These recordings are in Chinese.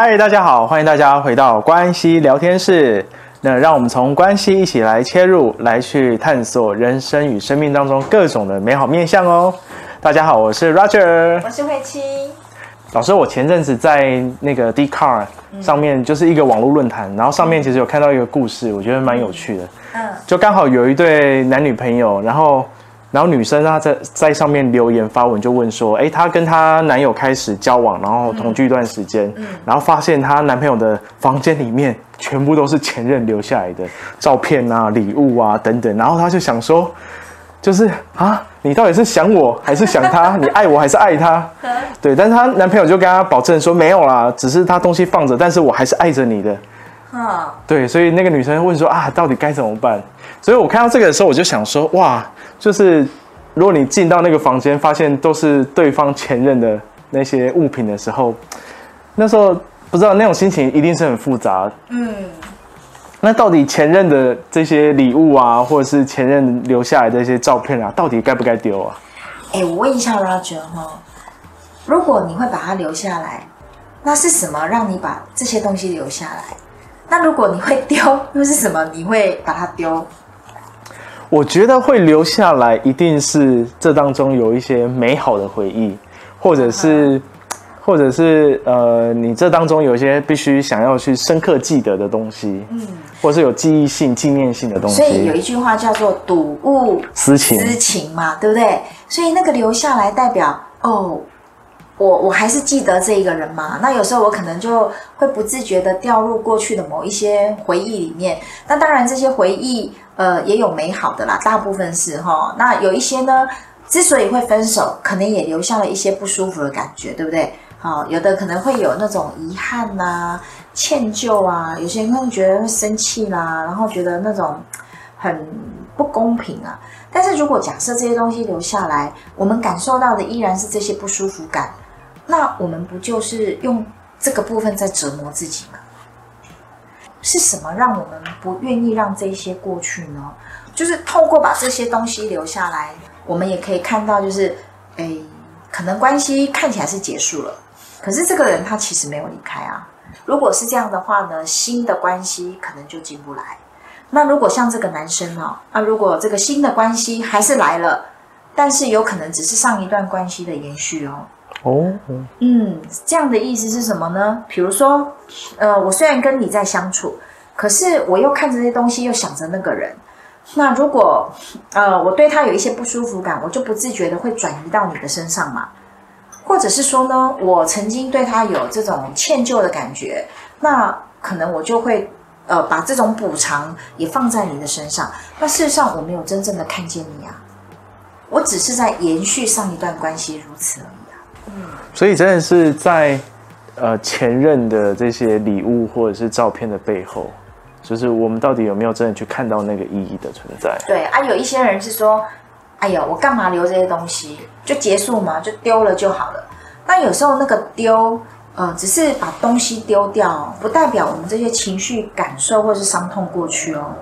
嗨，大家好，欢迎大家回到关系聊天室。那让我们从关系一起来切入，来去探索人生与生命当中各种的美好面向哦。大家好，我是 Roger，我是慧卿。老师，我前阵子在那个 Dcard 上面，就是一个网络论坛，然后上面其实有看到一个故事，我觉得蛮有趣的。嗯，就刚好有一对男女朋友，然后。然后女生她在在上面留言发文，就问说：“哎，她跟她男友开始交往，然后同居一段时间，嗯，然后发现她男朋友的房间里面全部都是前任留下来的照片啊、礼物啊等等。然后她就想说，就是啊，你到底是想我还是想他？你爱我还是爱他？对。但是她男朋友就跟她保证说没有啦，只是他东西放着，但是我还是爱着你的。对。所以那个女生问说啊，到底该怎么办？所以我看到这个的时候，我就想说，哇。就是，如果你进到那个房间，发现都是对方前任的那些物品的时候，那时候不知道那种心情一定是很复杂。嗯，那到底前任的这些礼物啊，或者是前任留下来的一些照片啊，到底该不该丢啊？哎，我问一下 Roger 哈，如果你会把它留下来，那是什么让你把这些东西留下来？那如果你会丢，又是什么你会把它丢？我觉得会留下来，一定是这当中有一些美好的回忆，或者是，或者是呃，你这当中有一些必须想要去深刻记得的东西，嗯，或者是有记忆性、纪念性的东西。所以有一句话叫做“睹物思情”，思情嘛，对不对？所以那个留下来代表哦。我我还是记得这一个人嘛，那有时候我可能就会不自觉的掉入过去的某一些回忆里面。那当然这些回忆，呃，也有美好的啦，大部分是哈。那有一些呢，之所以会分手，可能也留下了一些不舒服的感觉，对不对？好，有的可能会有那种遗憾呐、歉疚啊，有些人会觉得会生气啦，然后觉得那种很不公平啊。但是如果假设这些东西留下来，我们感受到的依然是这些不舒服感。那我们不就是用这个部分在折磨自己吗？是什么让我们不愿意让这些过去呢？就是透过把这些东西留下来，我们也可以看到，就是，诶，可能关系看起来是结束了，可是这个人他其实没有离开啊。如果是这样的话呢，新的关系可能就进不来。那如果像这个男生哦，那如果这个新的关系还是来了，但是有可能只是上一段关系的延续哦。哦，嗯，这样的意思是什么呢？比如说，呃，我虽然跟你在相处，可是我又看着这些东西，又想着那个人。那如果，呃，我对他有一些不舒服感，我就不自觉的会转移到你的身上嘛。或者是说呢，我曾经对他有这种歉疚的感觉，那可能我就会，呃，把这种补偿也放在你的身上。那事实上，我没有真正的看见你啊，我只是在延续上一段关系，如此。所以真的是在，呃，前任的这些礼物或者是照片的背后，就是我们到底有没有真的去看到那个意义的存在？对啊，有一些人是说，哎呀，我干嘛留这些东西？就结束嘛，就丢了就好了。那有时候那个丢，呃，只是把东西丢掉，不代表我们这些情绪感受或是伤痛过去哦。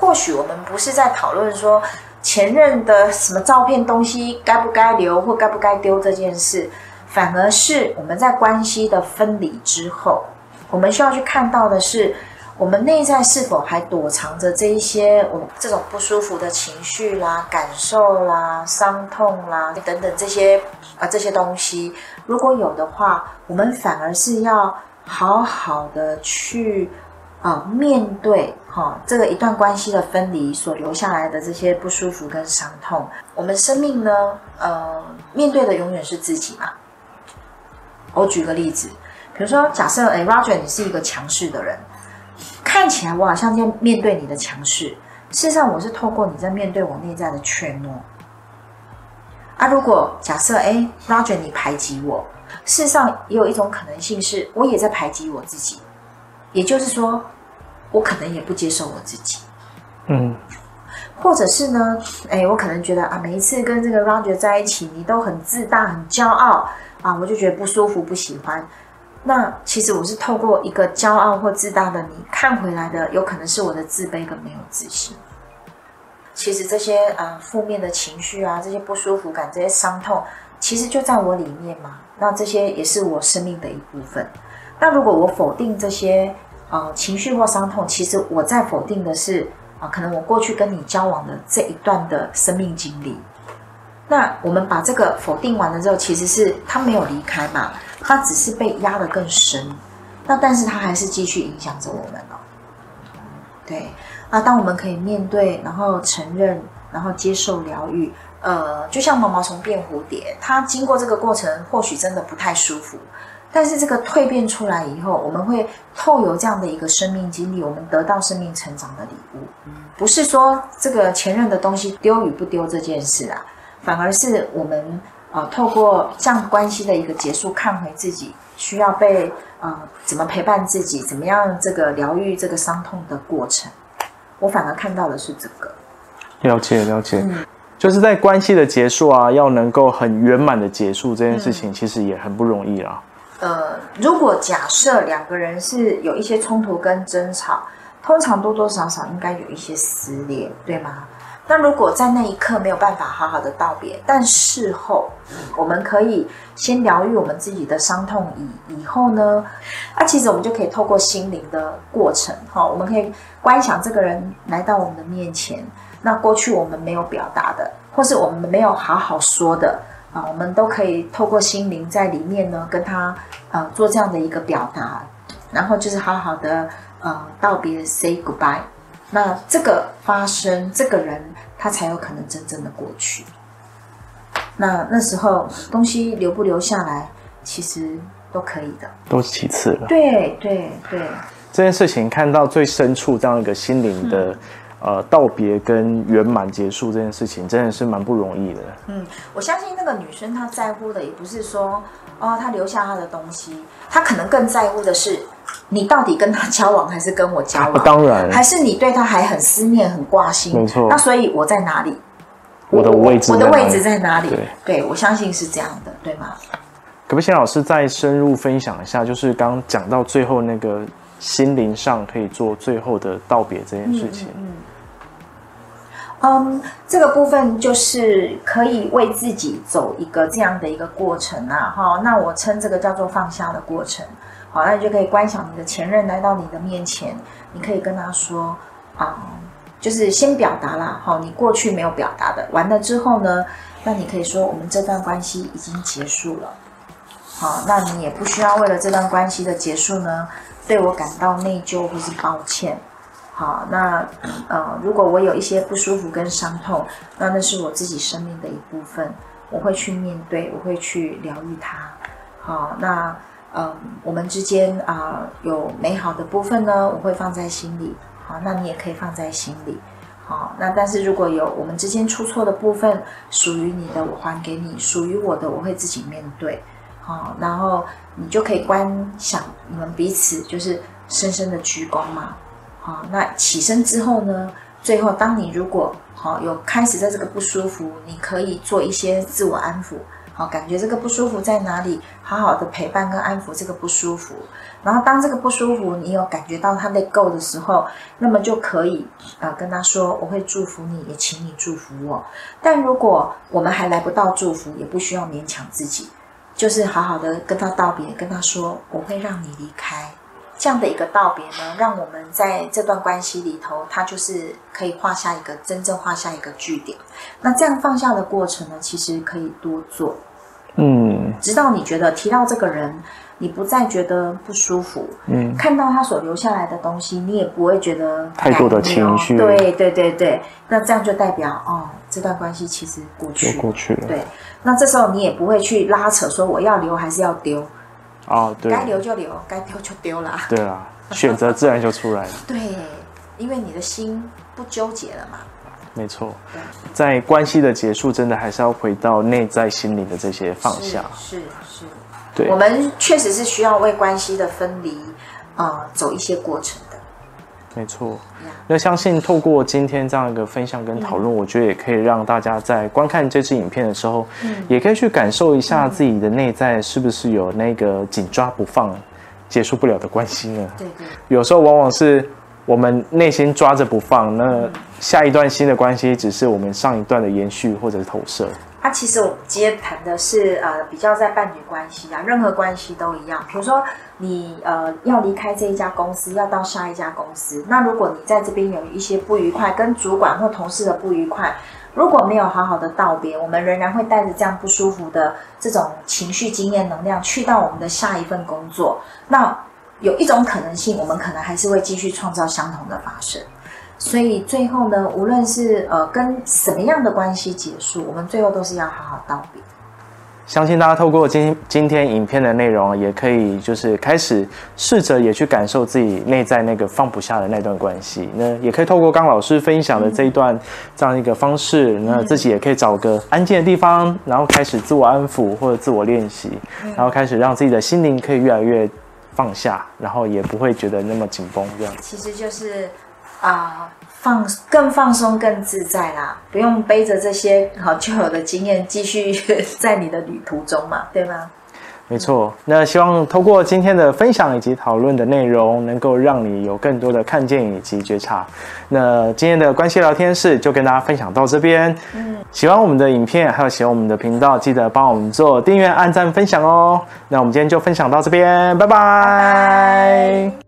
或许我们不是在讨论说。前任的什么照片东西该不该留或该不该丢这件事，反而是我们在关系的分离之后，我们需要去看到的是，我们内在是否还躲藏着这一些我们这种不舒服的情绪啦、感受啦、伤痛啦等等这些啊这些东西，如果有的话，我们反而是要好好的去。啊，面对哈、哦、这个一段关系的分离所留下来的这些不舒服跟伤痛，我们生命呢，呃，面对的永远是自己嘛。我举个例子，比如说，假设诶，Roger，你是一个强势的人，看起来我好像在面对你的强势，事实上，我是透过你在面对我内在的怯懦。啊，如果假设哎，Roger 你排挤我，事实上也有一种可能性是，我也在排挤我自己。也就是说，我可能也不接受我自己。嗯。或者是呢，哎，我可能觉得啊，每一次跟这个 Roger 在一起，你都很自大、很骄傲啊，我就觉得不舒服、不喜欢。那其实我是透过一个骄傲或自大的你看回来的，有可能是我的自卑跟没有自信。其实这些呃负面的情绪啊，这些不舒服感、这些伤痛，其实就在我里面嘛。那这些也是我生命的一部分。那如果我否定这些呃情绪或伤痛，其实我在否定的是。啊，可能我过去跟你交往的这一段的生命经历，那我们把这个否定完了之后，其实是他没有离开嘛，他只是被压得更深，那但是他还是继续影响着我们哦。对，那当我们可以面对，然后承认，然后接受疗愈，呃，就像毛毛虫变蝴蝶，它经过这个过程，或许真的不太舒服。但是这个蜕变出来以后，我们会透由这样的一个生命经历，我们得到生命成长的礼物。不是说这个前任的东西丢与不丢这件事啊，反而是我们呃透过这样关系的一个结束，看回自己需要被呃怎么陪伴自己，怎么样这个疗愈这个伤痛的过程。我反而看到的是这个。了解了解，嗯，就是在关系的结束啊，要能够很圆满的结束这件事情，其实也很不容易啊。呃，如果假设两个人是有一些冲突跟争吵，通常多多少少应该有一些撕裂，对吗？那如果在那一刻没有办法好好的道别，但事后我们可以先疗愈我们自己的伤痛以，以后呢，啊，其实我们就可以透过心灵的过程，哈，我们可以观想这个人来到我们的面前，那过去我们没有表达的，或是我们没有好好说的。啊，我们都可以透过心灵在里面呢，跟他呃做这样的一个表达，然后就是好好的呃道别，say goodbye。那这个发生，这个人他才有可能真正的过去。那那时候东西留不留下来，其实都可以的，都是其次了。对对对，这件事情看到最深处这样一个心灵的。嗯呃，道别跟圆满结束这件事情，真的是蛮不容易的。嗯，我相信那个女生她在乎的也不是说，哦，她留下她的东西，她可能更在乎的是，你到底跟她交往还是跟我交往？当然，还是你对她还很思念、很挂心？没错。那所以我在哪里？我的位置，我的位置在哪里？对，对，我相信是这样的，对吗？可不可以请老师再深入分享一下，就是刚讲到最后那个心灵上可以做最后的道别这件事情？嗯。嗯嗯嗯这个部分就是可以为自己走一个这样的一个过程啊，哈，那我称这个叫做放下的过程。好，那你就可以观想你的前任来到你的面前，你可以跟他说，啊、嗯，就是先表达啦，好，你过去没有表达的，完了之后呢，那你可以说我们这段关系已经结束了，好，那你也不需要为了这段关系的结束呢，对我感到内疚或是抱歉。好，那呃，如果我有一些不舒服跟伤痛，那那是我自己生命的一部分，我会去面对，我会去疗愈它。好，那嗯，我们之间啊、有美好的部分呢，我会放在心里。好，那你也可以放在心里。好，那但是如果有我们之间出错的部分，属于你的我还给你，属于我的我会自己面对。好，然后你就可以观想你们彼此就是深深的鞠躬嘛。啊，那起身之后呢？最后，当你如果好有开始在这个不舒服，你可以做一些自我安抚。好，感觉这个不舒服在哪里？好好的陪伴跟安抚这个不舒服。然后，当这个不舒服你有感觉到他累够的时候，那么就可以呃跟他说：“我会祝福你，也请你祝福我。”但如果我们还来不到祝福，也不需要勉强自己，就是好好的跟他道别，跟他说：“我会让你离开。”这样的一个道别呢，让我们在这段关系里头，它就是可以画下一个真正画下一个句点。那这样放下的过程呢，其实可以多做，嗯，直到你觉得提到这个人，你不再觉得不舒服，嗯，看到他所留下来的东西，你也不会觉得太多的情绪，对对对对。那这样就代表哦，这段关系其实过去过去了，对。那这时候你也不会去拉扯，说我要留还是要丢。哦，对，该留就留，该丢就丢了。对啊，选择自然就出来了。对，因为你的心不纠结了嘛。没错，在关系的结束，真的还是要回到内在心灵的这些放下。是是，是对，我们确实是需要为关系的分离啊、呃、走一些过程的。没错，那相信透过今天这样一个分享跟讨论，嗯、我觉得也可以让大家在观看这支影片的时候，嗯、也可以去感受一下自己的内在是不是有那个紧抓不放、结束不了的关系呢？对对，有时候往往是。我们内心抓着不放，那下一段新的关系只是我们上一段的延续或者是投射。啊，其实我们今天谈的是呃，比较在伴侣关系啊，任何关系都一样。比如说你呃要离开这一家公司，要到下一家公司，那如果你在这边有一些不愉快，跟主管或同事的不愉快，如果没有好好的道别，我们仍然会带着这样不舒服的这种情绪、经验、能量去到我们的下一份工作。那有一种可能性，我们可能还是会继续创造相同的发生。所以最后呢，无论是呃跟什么样的关系结束，我们最后都是要好好道别。相信大家透过今今天影片的内容，也可以就是开始试着也去感受自己内在那个放不下的那段关系。那也可以透过刚老师分享的这一段这样一个方式，那自己也可以找个安静的地方，然后开始自我安抚或者自我练习，然后开始让自己的心灵可以越来越。放下，然后也不会觉得那么紧绷，这样其实就是啊、呃，放更放松、更自在啦，不用背着这些好旧有的经验继续 在你的旅途中嘛，对吗？没错，那希望透过今天的分享以及讨论的内容，能够让你有更多的看见以及觉察。那今天的关系聊天室就跟大家分享到这边。嗯，喜欢我们的影片，还有喜欢我们的频道，记得帮我们做订阅、按赞、分享哦。那我们今天就分享到这边，拜拜。拜拜。